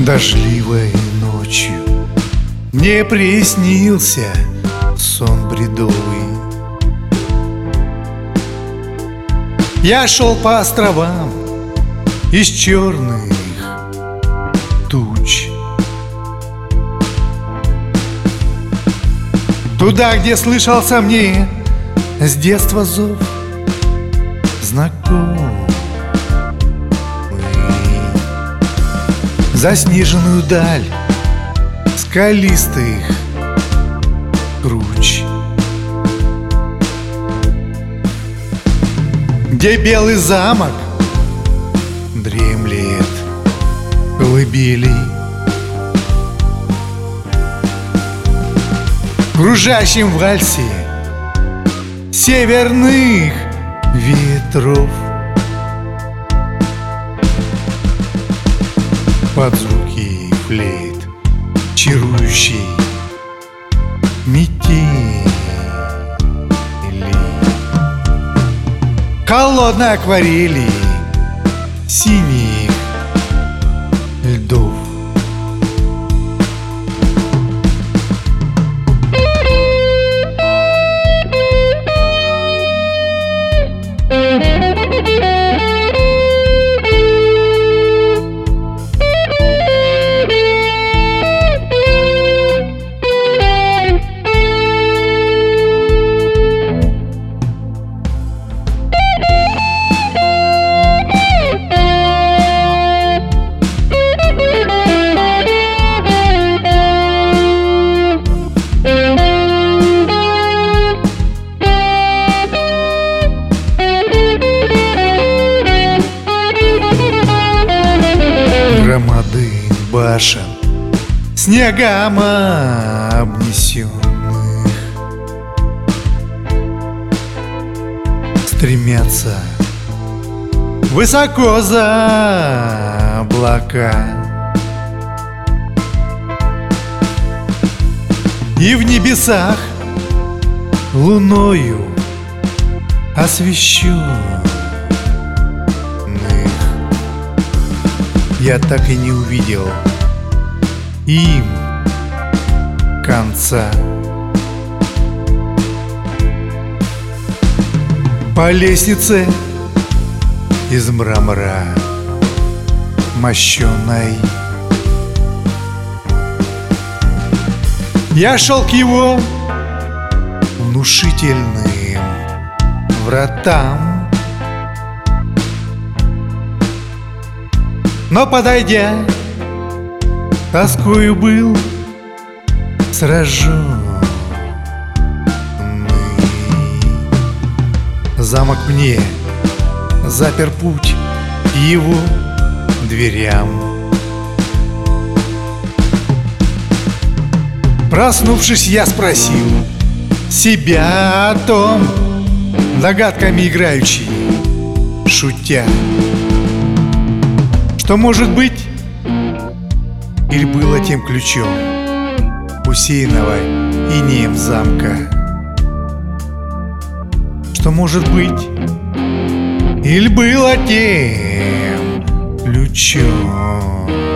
Дождливой ночью Мне приснился сон бредовый. Я шел по островам из черных туч. Туда, где слышался мне с детства зов знакомый Заснеженную даль скалистых круч Где белый замок дремлет колыбели Кружащим в вальсе северных ветров Под звуки флейт чарующий метели Холодной акварели синих башен Снегом обнесенных Стремятся высоко за облака. И в небесах луною освещенных Я так и не увидел им. Конца. По лестнице из мрамора мощеной Я шел к его внушительным вратам. Но подойдя, тоскою был сражен Замок мне запер путь его дверям. Проснувшись, я спросил себя о том, догадками играющий, шутя, что может быть или было тем ключом усеянного инеем замка, что может быть или было тем ключом.